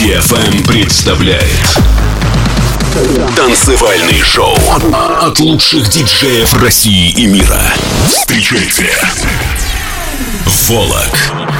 DFM представляет Танцевальный шоу от лучших диджеев России и мира. Встречайте. Волок.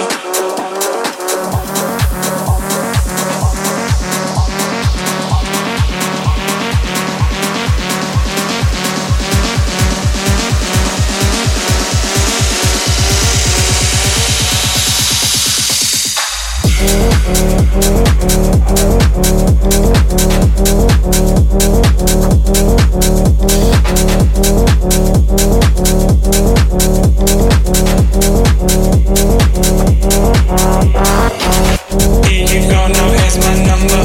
If you don't know, here's my number.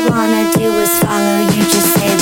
I wanna do is follow you, just say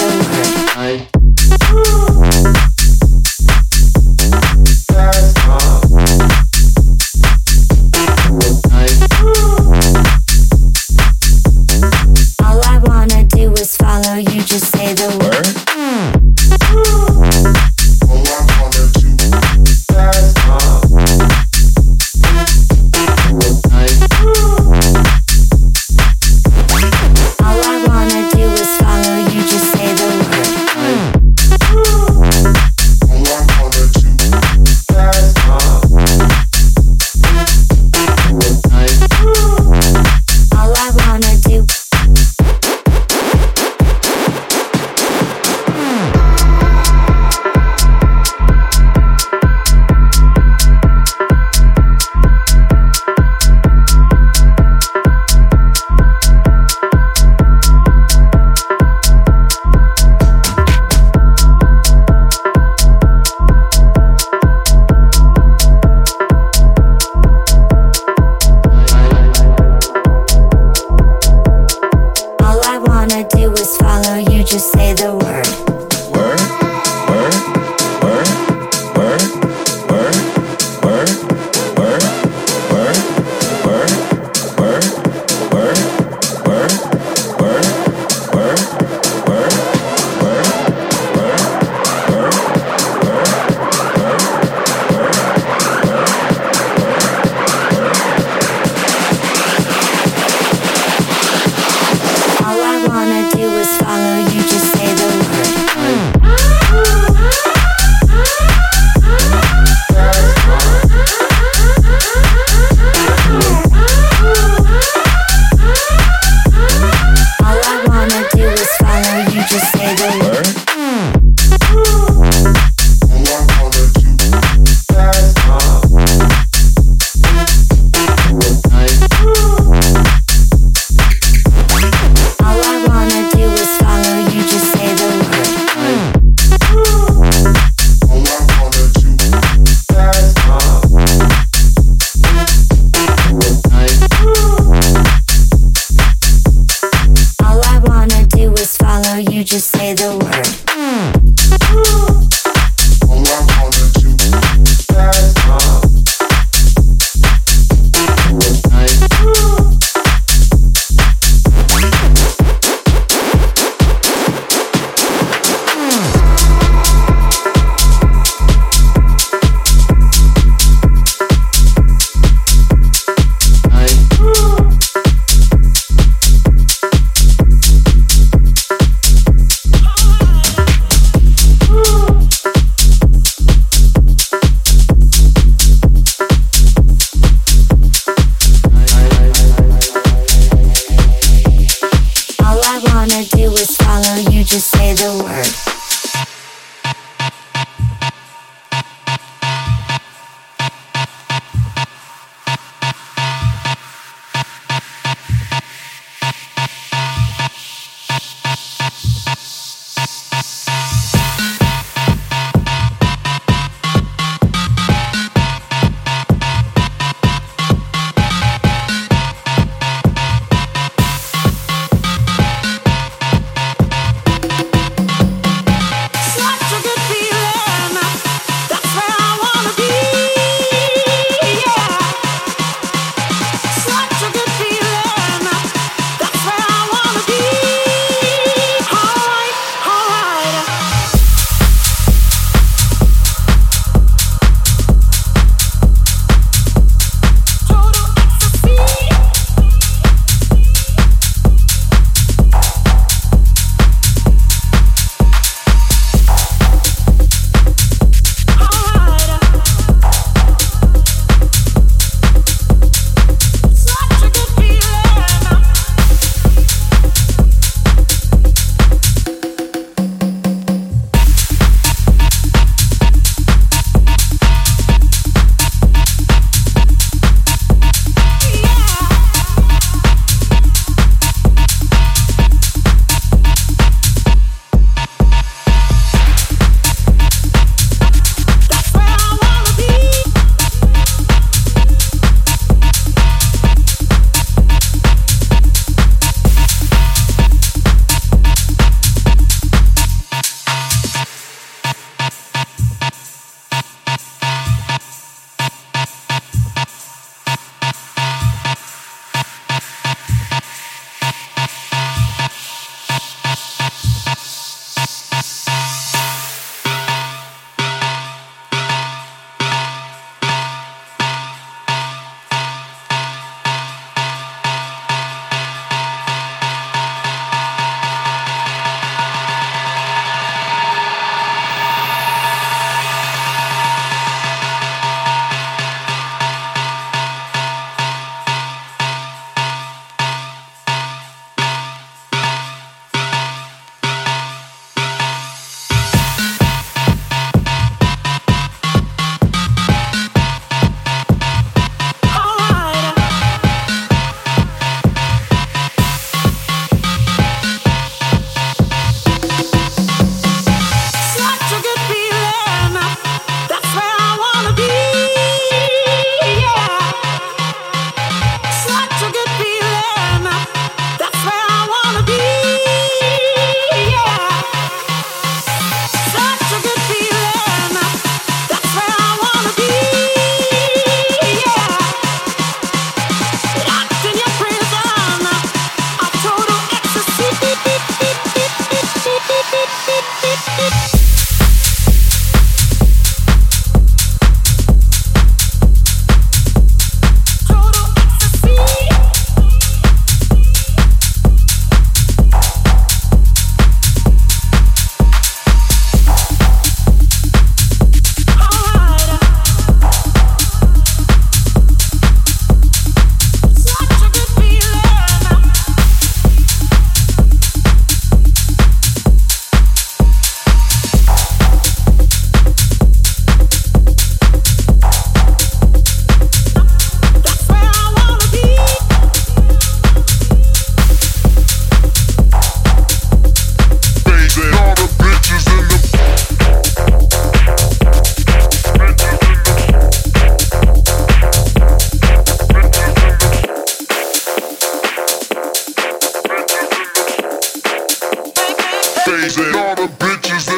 All the bitches